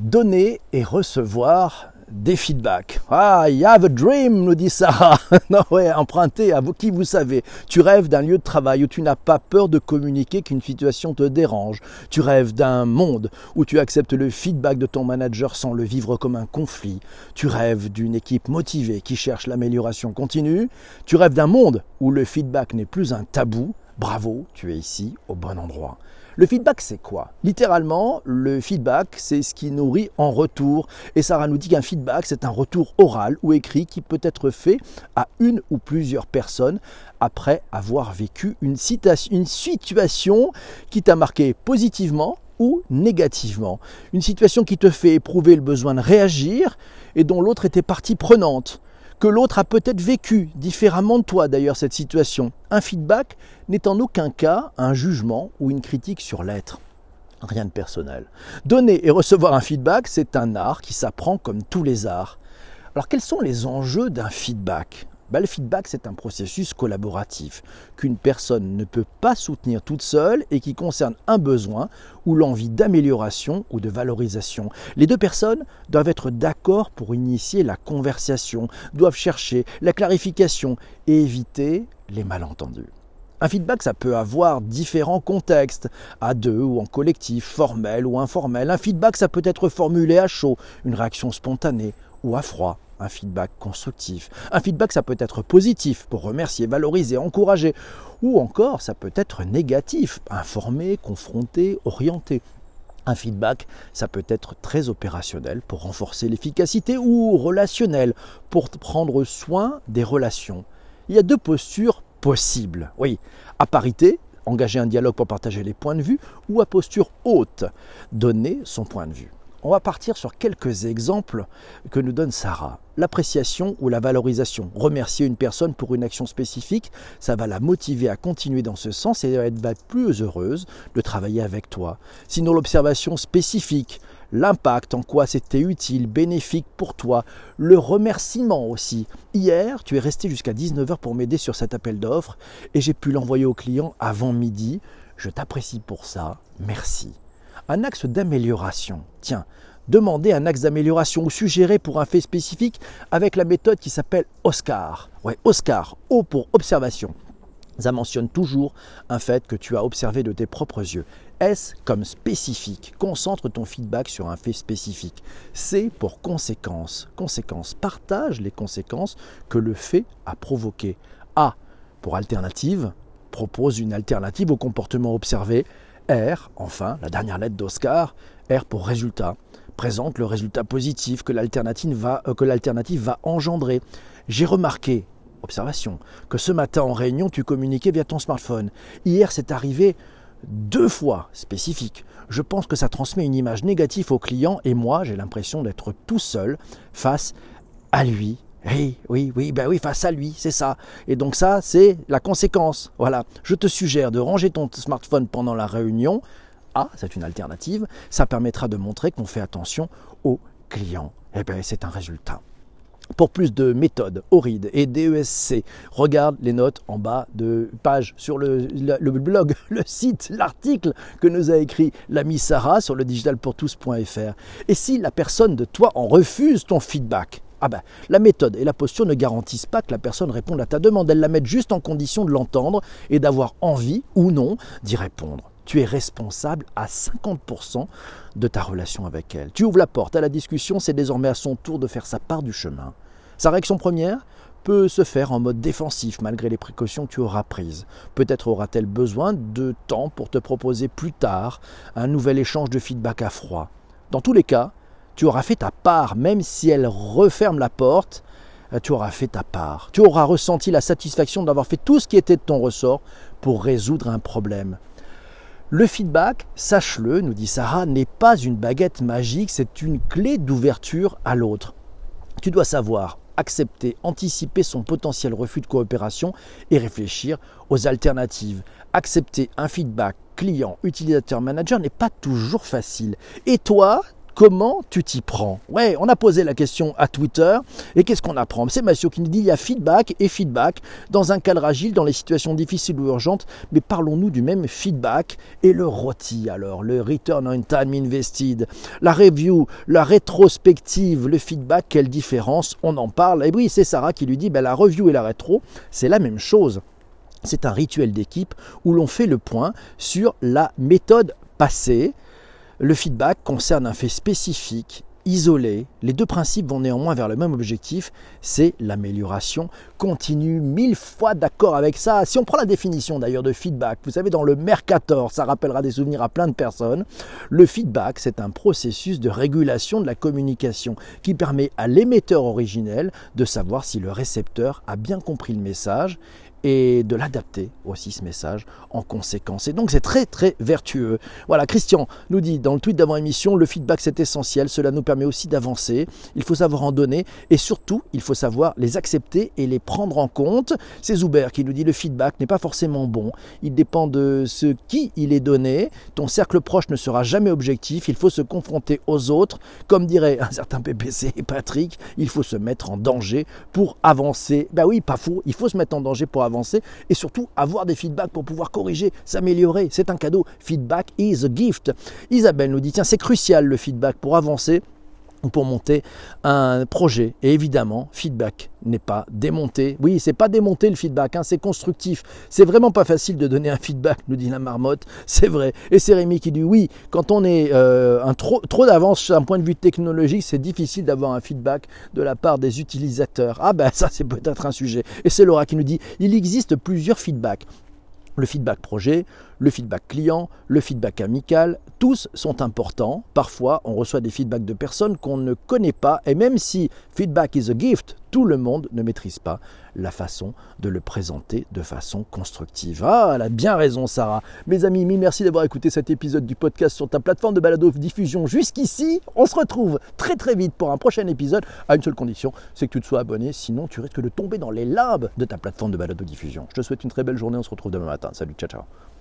donner et recevoir des feedbacks. Ah, you have a dream, nous dit Sarah. non, ouais, emprunté à vous, qui vous savez. Tu rêves d'un lieu de travail où tu n'as pas peur de communiquer qu'une situation te dérange. Tu rêves d'un monde où tu acceptes le feedback de ton manager sans le vivre comme un conflit. Tu rêves d'une équipe motivée qui cherche l'amélioration continue. Tu rêves d'un monde où le feedback n'est plus un tabou. Bravo, tu es ici au bon endroit. Le feedback, c'est quoi? Littéralement, le feedback, c'est ce qui nourrit en retour. Et Sarah nous dit qu'un feedback, c'est un retour oral ou écrit qui peut être fait à une ou plusieurs personnes après avoir vécu une, une situation qui t'a marqué positivement ou négativement. Une situation qui te fait éprouver le besoin de réagir et dont l'autre était partie prenante que l'autre a peut-être vécu différemment de toi d'ailleurs cette situation. Un feedback n'est en aucun cas un jugement ou une critique sur l'être. Rien de personnel. Donner et recevoir un feedback, c'est un art qui s'apprend comme tous les arts. Alors quels sont les enjeux d'un feedback? Bah, le feedback, c'est un processus collaboratif qu'une personne ne peut pas soutenir toute seule et qui concerne un besoin ou l'envie d'amélioration ou de valorisation. Les deux personnes doivent être d'accord pour initier la conversation, doivent chercher la clarification et éviter les malentendus. Un feedback, ça peut avoir différents contextes, à deux ou en collectif, formel ou informel. Un feedback, ça peut être formulé à chaud, une réaction spontanée, ou à froid, un feedback constructif. Un feedback, ça peut être positif pour remercier, valoriser, encourager. Ou encore, ça peut être négatif, informer, confronter, orienter. Un feedback, ça peut être très opérationnel pour renforcer l'efficacité ou relationnel pour prendre soin des relations. Il y a deux postures possibles. Oui, à parité, engager un dialogue pour partager les points de vue, ou à posture haute, donner son point de vue. On va partir sur quelques exemples que nous donne Sarah. L'appréciation ou la valorisation. Remercier une personne pour une action spécifique, ça va la motiver à continuer dans ce sens et elle va être plus heureuse de travailler avec toi. Sinon l'observation spécifique, l'impact, en quoi c'était utile, bénéfique pour toi, le remerciement aussi. Hier, tu es resté jusqu'à 19h pour m'aider sur cet appel d'offres et j'ai pu l'envoyer au client avant midi. Je t'apprécie pour ça. Merci un axe d'amélioration. Tiens, demandez un axe d'amélioration ou suggérez pour un fait spécifique avec la méthode qui s'appelle OSCAR. Ouais, OSCAR, O pour observation. Ça mentionne toujours un fait que tu as observé de tes propres yeux. S comme spécifique. Concentre ton feedback sur un fait spécifique. C pour conséquence. Conséquence. Partage les conséquences que le fait a provoquées. A pour alternative. Propose une alternative au comportement observé. R, enfin, la dernière lettre d'Oscar, R pour résultat, présente le résultat positif que l'alternative va, euh, va engendrer. J'ai remarqué, observation, que ce matin en réunion, tu communiquais via ton smartphone. Hier, c'est arrivé deux fois spécifique. Je pense que ça transmet une image négative au client et moi, j'ai l'impression d'être tout seul face à lui oui, oui, oui, ben oui, face à lui, c'est ça. Et donc ça, c'est la conséquence. Voilà. Je te suggère de ranger ton smartphone pendant la réunion. Ah, c'est une alternative. Ça permettra de montrer qu'on fait attention aux clients. Eh bien, c'est un résultat. Pour plus de méthodes, ORID et DESC, regarde les notes en bas de page sur le, blog, le site, l'article que nous a écrit l'ami Sarah sur le digitalpourtous.fr. Et si la personne de toi en refuse ton feedback, ah ben, la méthode et la posture ne garantissent pas que la personne réponde à ta demande, elles la mettent juste en condition de l'entendre et d'avoir envie ou non d'y répondre. Tu es responsable à 50% de ta relation avec elle. Tu ouvres la porte à la discussion, c'est désormais à son tour de faire sa part du chemin. Sa réaction première peut se faire en mode défensif malgré les précautions que tu auras prises. Peut-être aura-t-elle besoin de temps pour te proposer plus tard un nouvel échange de feedback à froid. Dans tous les cas, tu auras fait ta part, même si elle referme la porte, euh, tu auras fait ta part. Tu auras ressenti la satisfaction d'avoir fait tout ce qui était de ton ressort pour résoudre un problème. Le feedback, sache-le, nous dit Sarah, n'est pas une baguette magique, c'est une clé d'ouverture à l'autre. Tu dois savoir accepter, anticiper son potentiel refus de coopération et réfléchir aux alternatives. Accepter un feedback client, utilisateur, manager n'est pas toujours facile. Et toi, comment tu t'y prends? Ouais, on a posé la question à Twitter. Et qu'est-ce qu'on apprend? C'est Mathieu qui nous dit il y a feedback et feedback dans un cadre agile, dans les situations difficiles ou urgentes, mais parlons-nous du même feedback et le rôti alors, le return on time invested, la review, la rétrospective, le feedback, quelle différence? On en parle. Et oui, c'est Sarah qui lui dit ben, la review et la rétro, c'est la même chose. C'est un rituel d'équipe où l'on fait le point sur la méthode passée, le feedback concerne un fait spécifique, isolé. Les deux principes vont néanmoins vers le même objectif, c'est l'amélioration continue. Mille fois d'accord avec ça. Si on prend la définition d'ailleurs de feedback, vous savez, dans le Mercator, ça rappellera des souvenirs à plein de personnes. Le feedback, c'est un processus de régulation de la communication qui permet à l'émetteur originel de savoir si le récepteur a bien compris le message et de l'adapter aussi ce message en conséquence. Et donc c'est très très vertueux. Voilà, Christian nous dit dans le tweet d'avant-émission, le feedback c'est essentiel, cela nous permet aussi d'avancer, il faut savoir en donner et surtout il faut savoir les accepter et les prendre en compte. C'est Zuber qui nous dit le feedback n'est pas forcément bon, il dépend de ce qui il est donné, ton cercle proche ne sera jamais objectif, il faut se confronter aux autres, comme dirait un certain PPC et Patrick, il faut se mettre en danger pour avancer. Ben oui, pas faux, il faut se mettre en danger pour avancer avancer et surtout avoir des feedbacks pour pouvoir corriger, s'améliorer. C'est un cadeau. Feedback is a gift. Isabelle nous dit tiens, c'est crucial le feedback pour avancer pour monter un projet. Et évidemment, feedback n'est pas démonté. Oui, c'est pas démonter le feedback, hein, c'est constructif. C'est vraiment pas facile de donner un feedback, nous dit la marmotte. C'est vrai. Et c'est Rémi qui dit oui, quand on est euh, un trop, trop d'avance d'un point de vue technologique, c'est difficile d'avoir un feedback de la part des utilisateurs. Ah ben ça c'est peut-être un sujet. Et c'est Laura qui nous dit il existe plusieurs feedbacks le feedback projet, le feedback client, le feedback amical, tous sont importants. Parfois, on reçoit des feedbacks de personnes qu'on ne connaît pas et même si feedback is a gift, tout le monde ne maîtrise pas la façon de le présenter de façon constructive. Ah, elle a bien raison Sarah. Mes amis, merci d'avoir écouté cet épisode du podcast sur ta plateforme de balado diffusion jusqu'ici. On se retrouve très très vite pour un prochain épisode à une seule condition, c'est que tu te sois abonné, sinon tu risques de tomber dans les limbes de ta plateforme de balado diffusion. Je te souhaite une très belle journée, on se retrouve demain matin. Salut, ciao ciao.